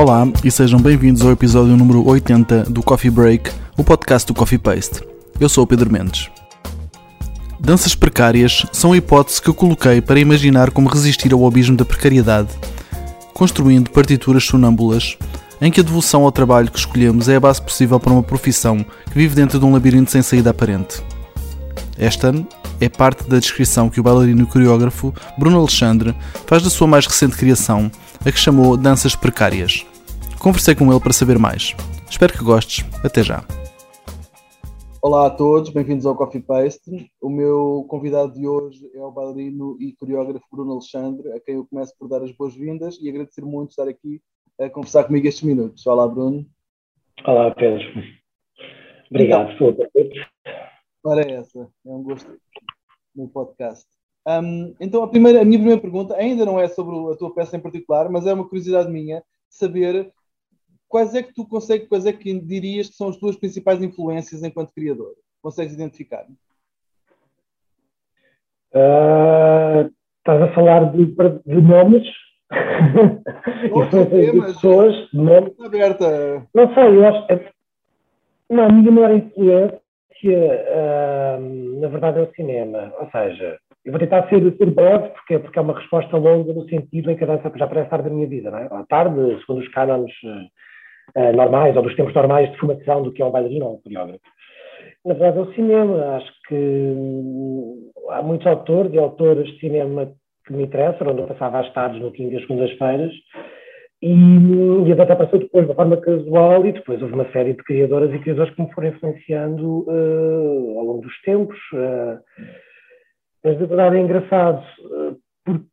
Olá e sejam bem-vindos ao episódio número 80 do Coffee Break, o podcast do Coffee Paste. Eu sou o Pedro Mendes. Danças precárias são a hipótese que eu coloquei para imaginar como resistir ao abismo da precariedade, construindo partituras sonâmbulas em que a devoção ao trabalho que escolhemos é a base possível para uma profissão que vive dentro de um labirinto sem saída aparente. Esta é parte da descrição que o bailarino e coreógrafo Bruno Alexandre faz da sua mais recente criação, a que chamou Danças Precárias. Conversei com ele para saber mais. Espero que gostes. Até já. Olá a todos, bem-vindos ao Coffee Paste. O meu convidado de hoje é o bailarino e coreógrafo Bruno Alexandre, a quem eu começo por dar as boas-vindas e agradecer muito estar aqui a conversar comigo estes minutos. Olá, Bruno. Olá, Pedro. Obrigado pelo convite. Ora, é essa, é um gosto no podcast. Um, então, a, primeira, a minha primeira pergunta ainda não é sobre a tua peça em particular, mas é uma curiosidade minha saber quais é que tu consegues, quais é que dirias que são as tuas principais influências enquanto criador? Consegues identificar? Uh, estás a falar de, de nomes? Nossa, de pessoas, de nomes. Aberta. Não sei, eu acho. É, não, a minha maior influência, uh, na verdade, é o cinema. Ou seja, eu vou tentar ser, ser breve, porque, porque é uma resposta longa no sentido em que a dança já parece estar da minha vida, não é? À tarde, segundo os cânones uh, normais, ou dos tempos normais de formação do que é um bailarino ou um coreógrafo. Na verdade, é o cinema. Acho que hum, há muitos autores e autoras de cinema que me interessam, onde eu passava as tardes no quinto e as segundas-feiras, e, e a dança apareceu depois de uma forma casual e depois houve uma série de criadoras e criadores que me foram influenciando uh, ao longo dos tempos. Uh, mas de verdade é engraçado, uh, porque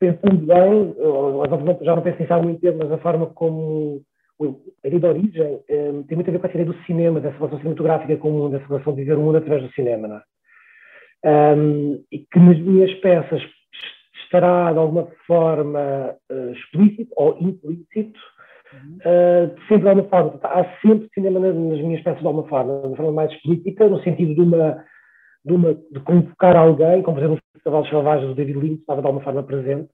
pensando bem, obviamente já não penso nisso há muito tempo, mas a forma como a ideia da origem tem muito a ver com a ideia do cinema, dessa relação cinematográfica com o mundo, dessa relação de viver o mundo através do cinema, é? Um, e que nas minhas peças estará de alguma forma uh, explícito ou implícito, uh, sempre de alguma forma. Há sempre cinema nas, nas, minhas peças de alguma forma, de uma forma mais explícita, no sentido de uma de, uma, de convocar alguém, como por exemplo os cavalos selvagens do David Lynch estava de alguma forma presente,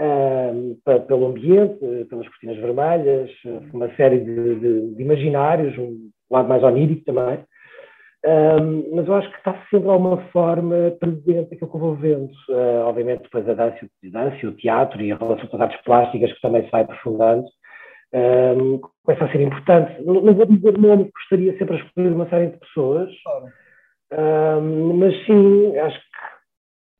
uh, pelo ambiente, pelas cortinas vermelhas, uma série de, de, de imaginários, um lado mais onírico também. Um, mas eu acho que está sempre de alguma forma presente aquilo que eu vou vendo. Uh, obviamente, depois a dança, a dança, o teatro e a relação com as artes plásticas, que também se vai aprofundando, um, começa a ser importante. Não, não vou dizer nome, gostaria sempre a escolher uma série de pessoas, um, mas sim, acho que,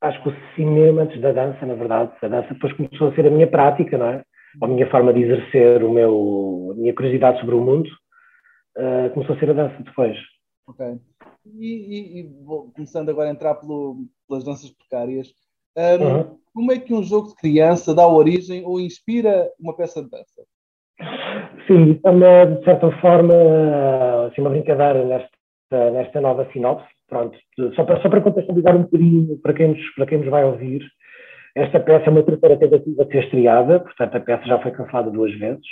acho que o cinema, antes da dança, na verdade, a dança depois começou a ser a minha prática, não é? A minha forma de exercer o meu, a minha curiosidade sobre o mundo, uh, começou a ser a dança depois. Ok. E, e, e vou começando agora a entrar pelo, pelas danças precárias. Um, uhum. Como é que um jogo de criança dá origem ou inspira uma peça de dança? Sim, é uma, de certa forma, assim, uma brincadeira nesta, nesta nova sinopse. Pronto, só para, só para contextualizar um bocadinho para quem, nos, para quem nos vai ouvir, esta peça é uma terceira tentativa de ser estreada, portanto a peça já foi cancelada duas vezes.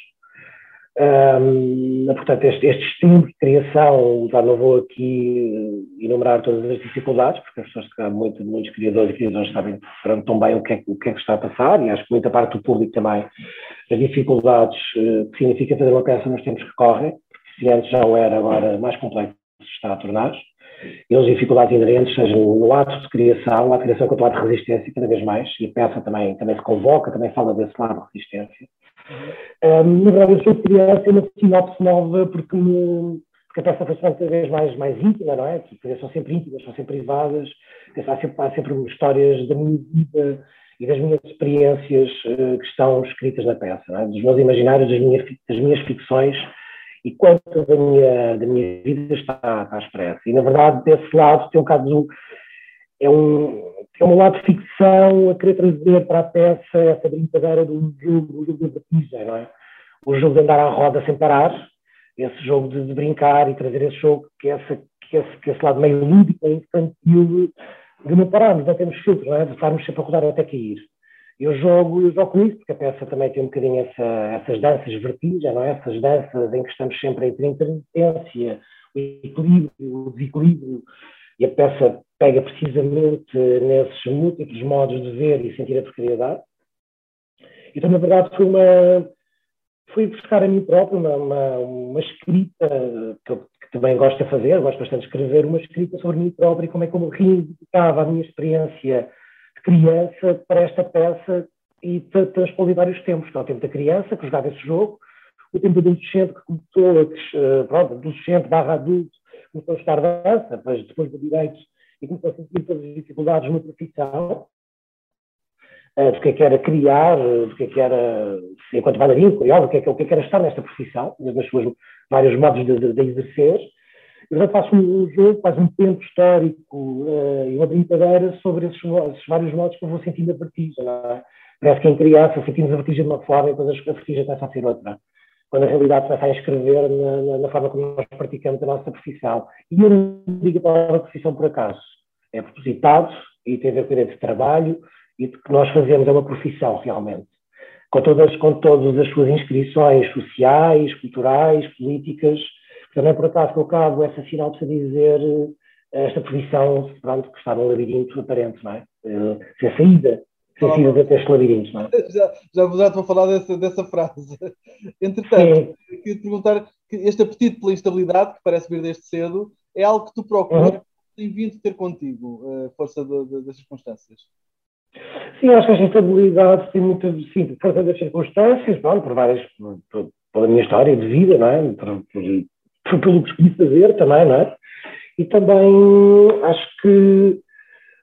Portanto, este, este estímulo de criação, já não vou aqui enumerar todas as dificuldades, porque as pessoas, muito, muitos criadores e criadores sabem tão bem o que, é, o que é que está a passar, e acho que muita parte do público também, as dificuldades uh, que significa fazer uma peça nos tempos que correm, se antes já o era, agora mais complexo está a tornar e as dificuldades inerentes, seja no ato de criação, a criação com o lado de resistência, cada vez mais, e a peça também, também se convoca, também fala desse lado de resistência um, na verdade, eu sou criança uma sinopse nova porque, me, porque a peça foi cada vez mais, mais íntima, não é? Porque são sempre íntimas, são sempre privadas, há sempre, há sempre histórias da minha vida e das minhas experiências uh, que estão escritas na peça, é? dos meus imaginários, das minhas, das minhas ficções e quanto da minha, da minha vida está, está expressa. E, na verdade, desse lado tem um bocado é um, é um lado de ficção a querer trazer para a peça essa brincadeira do jogo, de vertigem, não é? O jogo de andar à roda sem parar, esse jogo de, de brincar e trazer esse jogo, que, é essa, que, esse, que esse lado meio lúdico, infantil, de não pararmos, não temos filtro, não é? De estarmos sempre a rodar até cair. Eu jogo, eu jogo com isso, porque a peça também tem um bocadinho essa, essas danças vertigem, não é? Essas danças em que estamos sempre entre a intermitência, o equilíbrio, o desequilíbrio, e a peça pega precisamente nesses múltiplos modos de ver e sentir a precariedade. Então, na verdade, foi uma, fui buscar a mim próprio uma, uma, uma escrita que eu que também gosto de fazer, gosto bastante de escrever, uma escrita sobre mim próprio e como é que eu reivindicava a minha experiência criança para esta peça e transpor vários tempos, é o tempo da criança, que jogava esse jogo, o tempo do adolescente que começou, que, eh, pronto, adolescente barra adulto, começou a estar dança, depois, depois do direito, e começou a sentir todas as dificuldades na profissão, uh, do que é que era criar, do que é que era, enquanto bailarino, curioso, que é o que é que era estar nesta profissão, nas suas vários modos de, de, de exercer. Eu já faço um jogo, quase um tempo histórico e uma brincadeira sobre esses, esses, vários modos que eu vou sentindo a vertigem. É? Parece que em criança sentimos a vertigem de uma forma e depois a vertigem começa a ser outra. Quando a realidade começa a inscrever na, na, na, forma como nós praticamos a nossa profissão. E eu não digo a palavra profissão por acaso. É propositado e tem a ver com de trabalho e que nós fazemos é uma profissão realmente com todas, com todas as suas inscrições sociais, culturais, políticas. Também, por acaso, que eu cabo essa sinal para dizer eh, esta posição pronto, que está no labirinto aparente, não é? Eh, sem saída, sem saída deste labirinto, não é? Já, já, já estou a falar dessa, dessa frase. Entretanto, Sim. queria te perguntar que este apetite pela instabilidade, que parece vir desde cedo, é algo que tu procuras uhum. tem vindo ter contigo, a eh, força de, de, das circunstâncias. Sim, acho que esta estabilidade tem muita, sim, por causa das circunstâncias, pronto, por várias, por, pela minha história de vida, não é? Por, por, pelo que escolhi fazer também, não é? E também acho que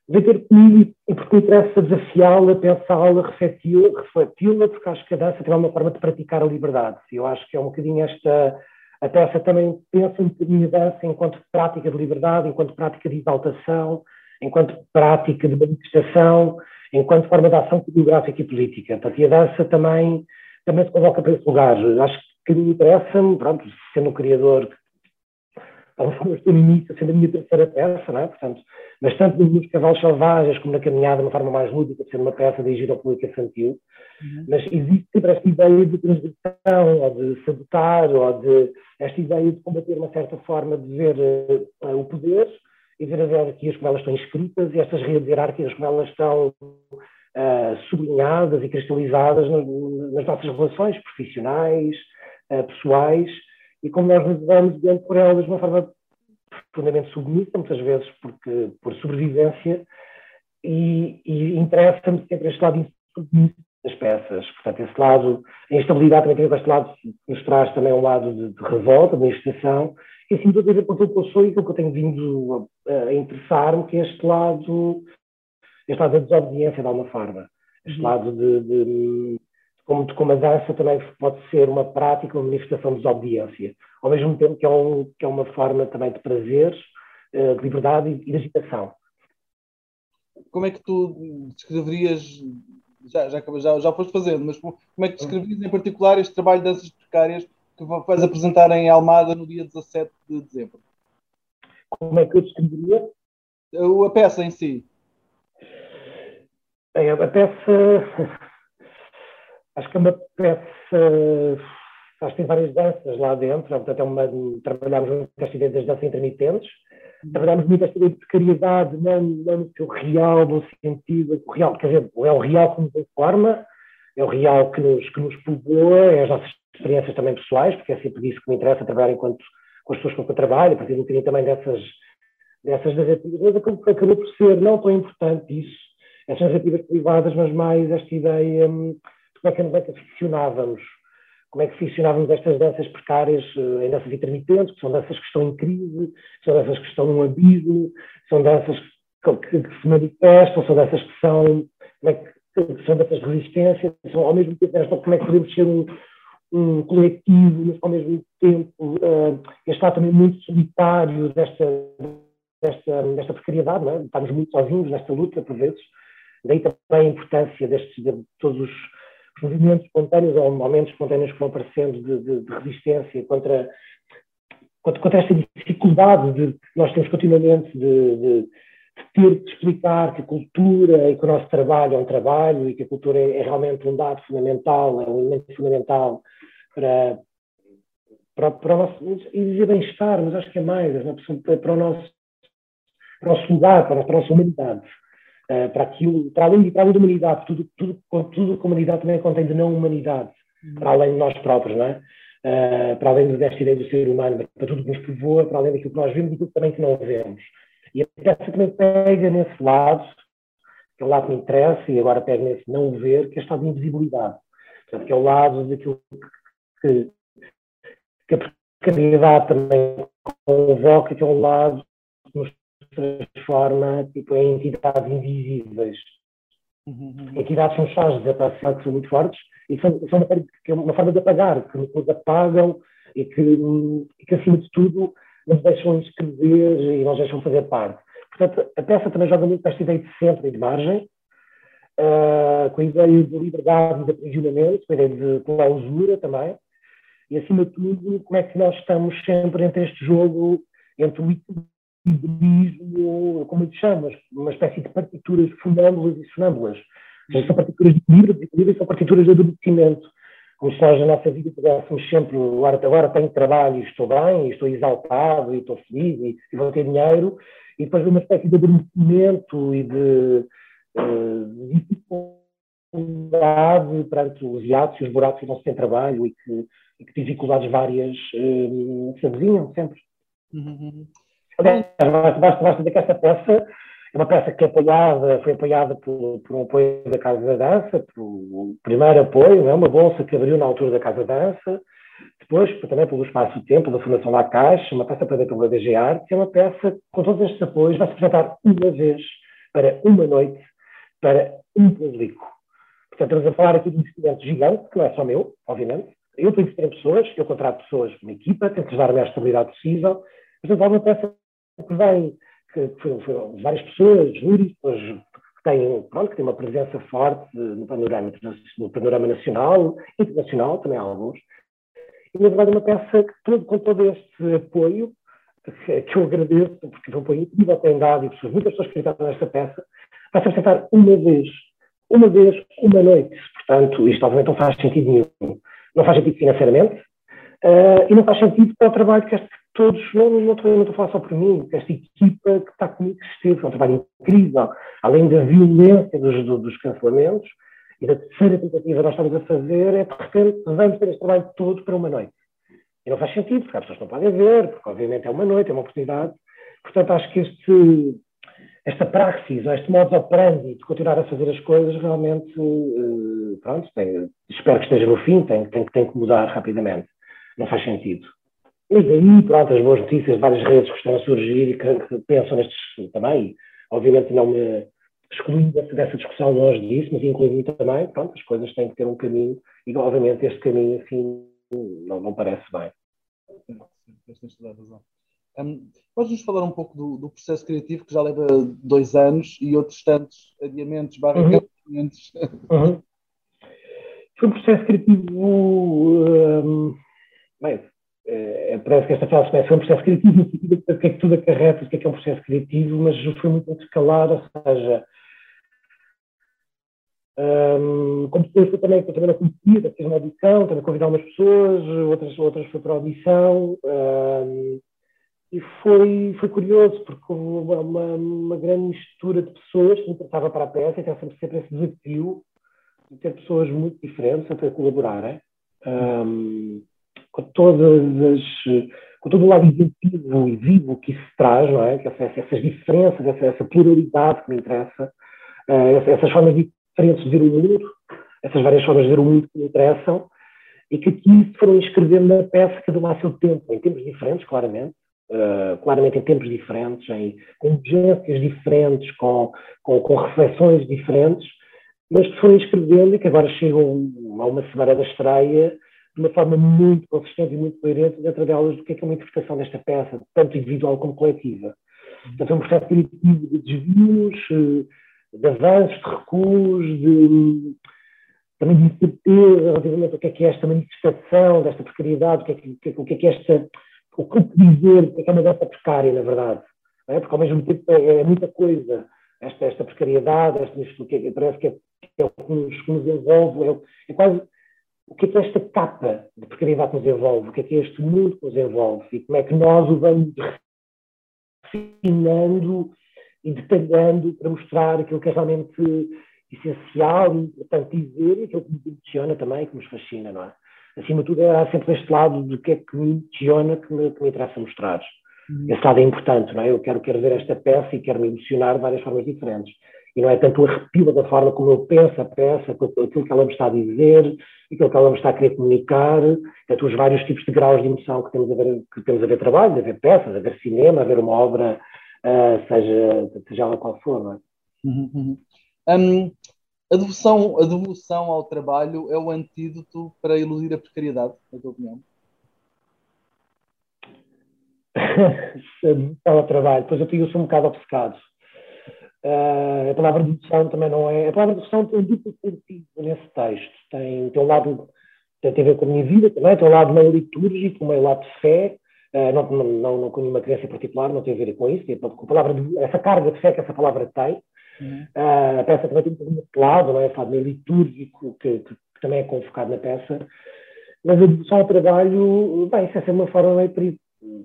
vem ter comigo e porque me interessa desafiá-la, pensá-la, refleti-la, refleti-la, porque acho que a dança tem uma forma de praticar a liberdade. E eu acho que é um bocadinho esta. A peça também pensa um bocadinho a dança enquanto prática de liberdade, enquanto prática de exaltação, enquanto prática de manifestação, enquanto forma de ação coreográfica e política. Portanto, e a dança também, também se coloca para esse lugar. Acho que me interessa-me, pronto, sendo um criador, talvez estou no início, sendo a minha terceira peça, não é? Portanto, mas tanto nos Cavalos Selvagens como na Caminhada, de uma forma mais lúdica, sendo uma peça dirigida ao público infantil, uhum. mas existe sempre esta ideia de transgressão, ou de sabotar, ou de esta ideia de combater uma certa forma de ver uh, o poder, e ver as hierarquias como elas estão inscritas e estas hierarquias como elas estão uh, sublinhadas e cristalizadas no, nas nossas relações profissionais, pessoais, e como nós nos vamos diante por elas de uma forma profundamente submissa, muitas vezes porque, por sobrevivência, e, e interessa-me sempre este lado insubmisso das peças. Portanto, esse lado, a instabilidade também tem este lado que nos traz também um lado de, de revolta, de manifestação, e assim tudo a ver com aquilo que eu sou e aquilo que eu tenho vindo a, a interessar-me, que é este lado, este lado da desobediência de alguma forma. Este uhum. lado de, de, como, de como a dança também pode ser uma prática, uma manifestação de desobediência, ao mesmo tempo que é, um, que é uma forma também de prazer, eh, de liberdade e de agitação. Como é que tu descreverias, já, já, já, já foste fazendo, mas como é que descreverias em particular este trabalho de danças precárias que vais apresentar em Almada no dia 17 de dezembro. Como é que eu descreveria? A peça em si. Bem, a peça. Acho que é uma peça. Acho que tem várias danças lá dentro. Portanto, é uma, trabalhamos muito esta ideia das danças intermitentes. Trabalhamos muito esta ideia de precariedade, não, não no seu real, no sentido. O real, quer dizer, é o real que nos informa, é o real que nos, que nos povoa, é as nossas experiências também pessoais, porque é sempre isso que me interessa trabalhar enquanto com as pessoas com que eu trabalho, a partir um bocadinho também dessas, dessas narrativas, acabou por ser não tão importante isso, essas narrativas privadas, mas mais esta ideia hum, como é que, como é que como é que ficcionávamos estas danças precárias, eh, em danças intermitentes, que são danças que estão em crise, são danças que estão num abismo, são danças que, que, que se manifestam, são danças que são, como é que, são danças de resistência, são ao mesmo tempo como é que podemos ser um, um coletivo, mas ao mesmo tempo uh, este lado também muito solitário desta, desta, desta precariedade, é? estamos muito sozinhos nesta luta, por vezes. Daí também a importância destes, de todos os movimentos espontâneos ou momentos espontâneos que vão aparecendo de, de, de resistência contra, contra, contra, esta dificuldade de, nós temos continuamente de, de, ter de explicar que a cultura e que o nosso trabalho é um trabalho e que a cultura é, é realmente um dado fundamental, é um elemento fundamental para, para, para o nosso, e dizer bem-estar, mas acho que é mais, é para o nosso, para o nosso lugar, para a nossa humanidade, eh, para aquilo, para além, para além da humanidade, tudo, tudo, tudo que a humanidade também contém de não humanidade, uhum. para além de nós próprios, não é? Uh, para além desta ideia do ser humano, para tudo que nos povoa, para além daquilo que nós vemos e tudo também que não vemos. E a peça também pega nesse lado, que é o lado que me interessa, e agora pega nesse não ver, que é o estado de invisibilidade. Portanto, que é o lado daquilo que, que a precariedade também convoca, que é um lado que transforma tipo, em entidades invisíveis. Uhum. Entidades são chás de desaparecimento que são muito fortes e são, são uma, que é uma forma de apagar, que nos apagam e que, e que, acima de tudo, nos deixam escrever e nos deixam fazer parte. Portanto, a peça também joga muito esta ideia de centro e de margem, uh, com a ideia de liberdade e de aprisionamento, com a ideia de clausura também, e acima de tudo, como é que nós estamos sempre entre este jogo, entre o equilibrismo, como lhe chamas, uma espécie de partituras funâmbulas e sonâmbulas. São partituras de de equilíbrio são partituras de adormecimento. Como se nós na nossa vida pudéssemos sempre, agora, tenho trabalho e estou bem, e estou exaltado, e estou feliz, e, e vou ter dinheiro, e depois uma espécie de adormecimento e de, uh, dificuldade perante os hiatos e os buracos que não se tem trabalho e que, e que dificuldades várias uh, se avizinham sempre. Uhum. Aliás, basta, basta dizer que esta peça é uma peça que é apoiada, foi apoiada por, por um apoio da Casa da Dança, o primeiro apoio, é uma bolsa que abriu na altura da Casa da Dança, depois também pelo Espaço do Tempo, da Fundação da Caixa, uma peça para pela DG Arte, é uma peça com todos estes apoios, vai se apresentar uma vez, para uma noite, para um público. Portanto, estamos a falar aqui de um investimento gigante, que não é só meu, obviamente. Eu a investir em pessoas, eu contrato pessoas, uma equipa, tento dar a estabilidade possível, mas é uma peça que vem, que, foram, foram várias pessoas, juristas, que têm, pronto, que têm uma presença forte no panorama, no panorama nacional, internacional, também há alguns. E, na verdade, é uma peça que, com todo este apoio, que, que eu agradeço, porque foi um apoio incrível que têm dado, e pessoas, muitas pessoas que acreditaram nesta peça, vai se apresentar uma vez, uma vez, uma noite. Portanto, isto obviamente não faz sentido nenhum. Não faz sentido financeiramente, uh, e não faz sentido para o trabalho que este todos, não, não, estou, não estou a falar só por mim, esta equipa que está comigo que esteve, é um trabalho incrível, além da violência dos, dos cancelamentos, e da terceira tentativa que nós estamos a fazer é, de repente, vamos ter este trabalho todo para uma noite. E não faz sentido, porque as pessoas não podem ver, porque obviamente é uma noite, é uma oportunidade. Portanto, acho que este, esta praxis, este modo operandi de continuar a fazer as coisas, realmente, eh, pronto, tem, espero que esteja no fim, tem, tem, tem que mudar rapidamente. Não faz sentido. Mas aí, pronto, as boas notícias várias redes que estão a surgir e que, que pensam nestes também, obviamente não me excluindo dessa discussão longe disso, mas incluindo também, pronto, as coisas têm que ter um caminho e obviamente este caminho assim não, não parece bem. Tens toda a razão. Um, Podes-nos falar um pouco do, do, processo criativo que já leva dois anos e outros tantos adiamentos, barra uhum. Uhum. Foi um processo criativo um, bem, é, parece que esta fase começa um processo criativo, no sentido de o que é que tudo acarreta, o que é que é um processo criativo, mas foi muito escalado, ou seja, um, como pessoas que também, que eu também não conhecia, fiz uma audição, também convidar umas pessoas, outras, outras foi para a audição, um, e foi, foi curioso, porque houve uma, uma, grande mistura de pessoas que me interessava para a peça, e tem sempre, sempre esse desafio de ter pessoas muito diferentes a colaborarem. Um, com todas as com todo o lado inventivo e vivo que isso traz, não é? Essas, essas diferenças, essa, essa, pluralidade que me interessa, uh, essas formas diferentes de ver o mundo, essas várias formas de ver o mundo que me interessam, e que aqui se foram inscrevendo na peça cada um a seu tempo, em tempos diferentes, claramente, uh, claramente em tempos diferentes, em, com urgências diferentes, com, com, com reflexões diferentes, mas que foram inscrevendo e que agora chegam a uma semana da estreia de uma forma muito consistente e muito coerente dentro delas do que é, que é uma interpretação desta peça, tanto individual como coletiva. Portanto, é um processo criativo de desvios, eh, de avanços, de recuos, de, também de incerteza relativamente ao que é que é esta manifestação desta precariedade, o que é que, o que, é, que é esta, o que dizer, o que é que é uma dança precária, na verdade. É? Porque ao mesmo tempo é, é, muita coisa. Esta, esta precariedade, esta, isto, que é, parece que é, que é o que nos, que nos envolve, é, é quase o que é, que é esta capa de precariedade que nos envolve, o que é que é este mundo nos envolve e como é que nós o vamos refinando e detalhando para mostrar aquilo que é realmente essencial e importante dizer e aquilo que nos emociona também, que nos fascina, não é? Acima de tudo, há sempre este lado do que é que me emociona, que me, que me interessa mostrar. Uhum. Esse lado é importante, não é? Eu quero, quero ver esta peça e quero me emocionar de várias formas diferentes. E não é tanto o arrepio da forma como eu penso a peça, aquilo que ela me está a dizer, aquilo que ela me está a querer comunicar, portanto, os vários tipos de graus de emoção que temos a ver, que temos a ver trabalho, a ver peças, a ver cinema, a ver uma obra, uh, seja, seja ela qual for, não é? Uhum, uhum. Um, a, devoção, a devoção ao trabalho é o antídoto para iludir a precariedade, na tua opinião? ao trabalho, pois eu, eu sou um bocado obcecado. Uh, a palavra devoção também não é. A palavra devoção tem um duplo sentido nesse texto. Tem, tem um lado, tem a ver com a minha vida também, tem um lado meio litúrgico, meio lado de fé. Uh, não, não, não com nenhuma crença em particular, não tem a ver com isso. Tem, com a palavra de, essa carga de fé que essa palavra tem. Uhum. Uh, a peça também tem um outro lado, não é? Fado meio litúrgico, que, que, que, também é convocado na peça. Mas a devoção ao trabalho, bem, isso é uma forma meio.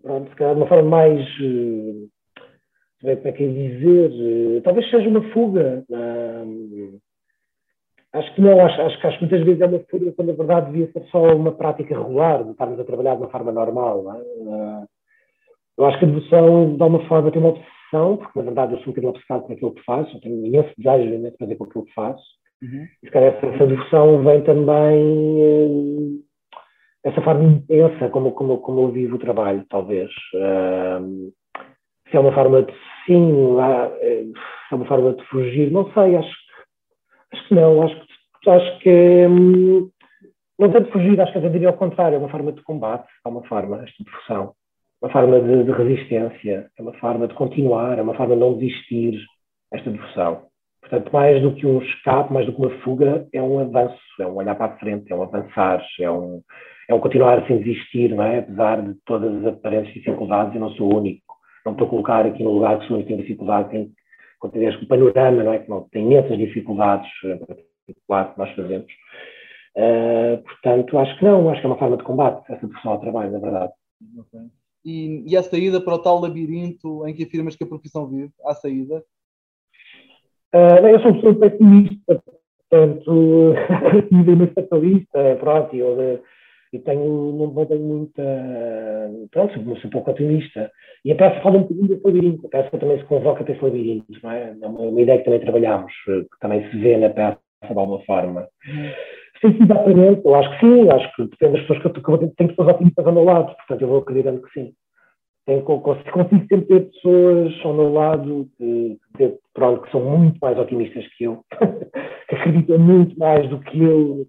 Pronto, se calhar de uma forma mais como é que é dizer, eh, talvez seja uma fuga. acho que não, acho, acho, acho que muitas vezes é uma fuga quando na verdade devia ser só uma prática regular, de estarmos a trabalhar de uma forma normal. É? eu acho que a devoção, de alguma forma, tem uma obsessão, porque na verdade eu sou um bocadinho obcecado com aquilo que faço, eu tenho imenso desejo de fazer com aquilo que faço. Uhum. E se calhar essa, devoção vem também eh, essa forma intensa como, como, como eu vivo o trabalho, talvez. Uh, se é uma forma de sim, é, é uma forma de fugir, não sei, acho, acho que não, acho que, acho que hum, não tanto fugir, acho que eu diria ao contrário, é uma forma de combate, é uma forma, esta profissão, uma forma de, de, resistência, é uma forma de continuar, é uma forma de não desistir, esta profissão. Portanto, mais do que um escape, mais do que uma fuga, é um avanço, é um olhar para a frente, é um avançar, é um, é um continuar sem desistir, não é? Apesar de todas as aparentes dificuldades, eu não sou o único não estou a colocar aqui no lugar que sou tem dificuldade, tem, consideras que o panorama, não é? Que não, tem imensas dificuldades, em particular, que nós fazemos. Uh, portanto, acho que não, acho que é uma forma de combate, essa profissão ao trabalho, na verdade. Okay. E, e a saída para o tal labirinto em que afirmas que a profissão vive? Há saída? Uh, eu sou uma pessoa pessimista, portanto, muito fatalista, pronto, eu, eu tenho, não tenho muita. Pronto, sou, sou pouco otimista. E a peça fala um bocadinho desse labirinto. A peça também se convoca para esse labirinto, não é? É uma, ideia que também trabalhamos, que também se vê na peça de alguma forma. Aparente, eu acho que sim, acho que depende das pessoas que eu, eu tenho pessoas otimistas ao meu lado, portanto eu vou acreditando que sim. Tenho, consigo, consigo sempre ter pessoas ao meu lado que, que, pronto, que são muito mais otimistas que eu, que acreditam muito mais do que eu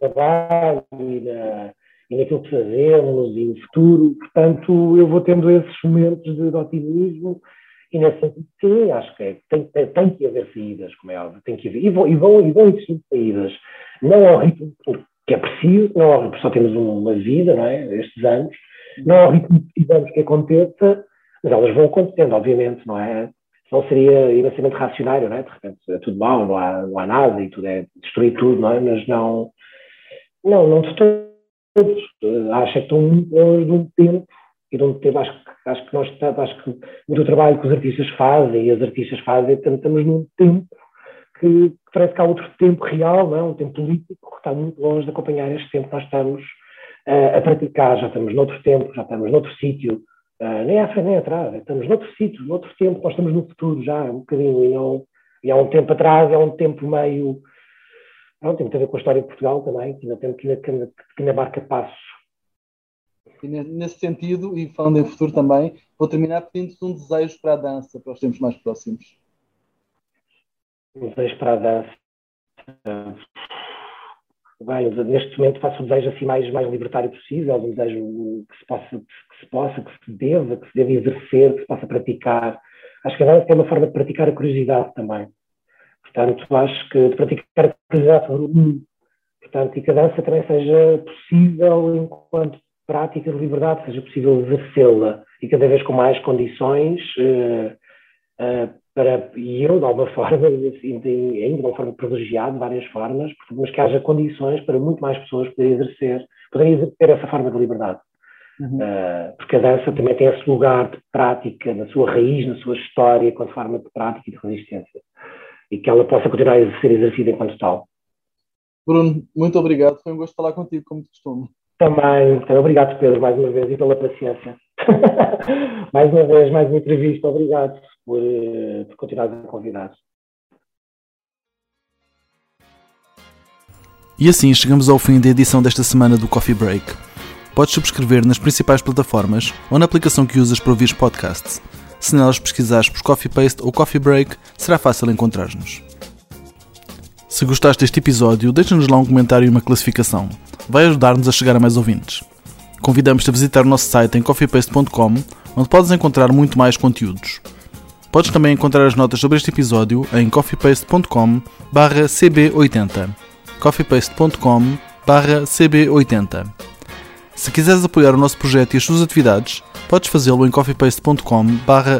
trabalho e, na, e naquilo que fazemos e no futuro. Portanto, eu vou tendo esses momentos de, de otimismo e nesse sentido, sim, acho que é, tem, tem, que haver saídas, como é óbvio, tem que haver, e vão, e vão, e vão existir saídas, não ao ritmo que é preciso, não ao ritmo, só temos uma vida, não é, estes anos, não ao ritmo que precisamos que aconteça, mas elas vão acontecendo, obviamente, não é? Não seria imensamente racionário, não é? De repente é tudo mal, não há, não há nada e tudo é destruir tudo, não é? Mas não, não, não de todos. Acho que estão longe de um tempo e de um tempo. Acho, acho que nós acho que muito trabalho que os artistas fazem e as artistas fazem, estamos num tempo que parece que há outro tempo real, não é? um tempo político, que está muito longe de acompanhar este tempo que nós estamos uh, a praticar. Já estamos noutro tempo, já estamos noutro sítio, uh, nem à frente nem atrás, estamos noutro sítio, noutro tempo, nós estamos no futuro já, um bocadinho, e, não, e há um tempo atrás, é um tempo meio Pronto, tem muito a ver com a história de Portugal também, que ainda temos que, que, que ainda marca passos. E nesse sentido, e falando em futuro também, vou terminar pedindo-te um desejo para a dança, para os tempos mais próximos. Um desejo para a dança. Bem, neste momento faço o desejo assim mais, mais libertário possível, um desejo que se possa, que se possa, que se deva, que se deva exercer, que se possa praticar. Acho que a dança é uma forma de praticar a curiosidade também. Portanto, acho que de praticar curiosidade sobre o mundo, portanto, e que a dança também seja possível enquanto prática de liberdade, seja possível exercê-la e cada vez com mais condições uh, uh, para, e eu de alguma forma, assim, ainda de uma forma privilegiada, de várias formas, mas que haja condições para muito mais pessoas poderem exercer, poderem exercer essa forma de liberdade. Uhum. Uh, porque a dança também tem esse lugar de prática, na sua raiz, na sua história, quanto forma de prática e de resistência. E que ela possa continuar a ser exercida enquanto tal. Bruno, muito obrigado. Foi um gosto falar contigo, como de costume. Também, obrigado, Pedro, mais uma vez e pela paciência. mais uma vez, mais uma entrevista. Obrigado por, eh, por continuar a convidar. E assim chegamos ao fim da edição desta semana do Coffee Break. Podes subscrever nas principais plataformas ou na aplicação que usas para ouvir podcasts. Se nelas pesquisares por Coffee Paste ou Coffee Break, será fácil encontrar-nos. Se gostaste deste episódio, deixa-nos lá um comentário e uma classificação. Vai ajudar-nos a chegar a mais ouvintes. Convidamos-te a visitar o nosso site em coffeepaste.com, onde podes encontrar muito mais conteúdos. Podes também encontrar as notas sobre este episódio em coffeepaste.com cb80 coffeepaste.com cb80 Se quiseres apoiar o nosso projeto e as suas atividades, podes fazê-lo em coffeepaste.com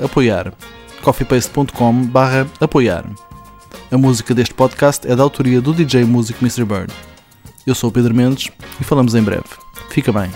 apoiar coffeepaste.com apoiar A música deste podcast é da autoria do DJ Music Mr. Bird. Eu sou o Pedro Mendes e falamos em breve. Fica bem.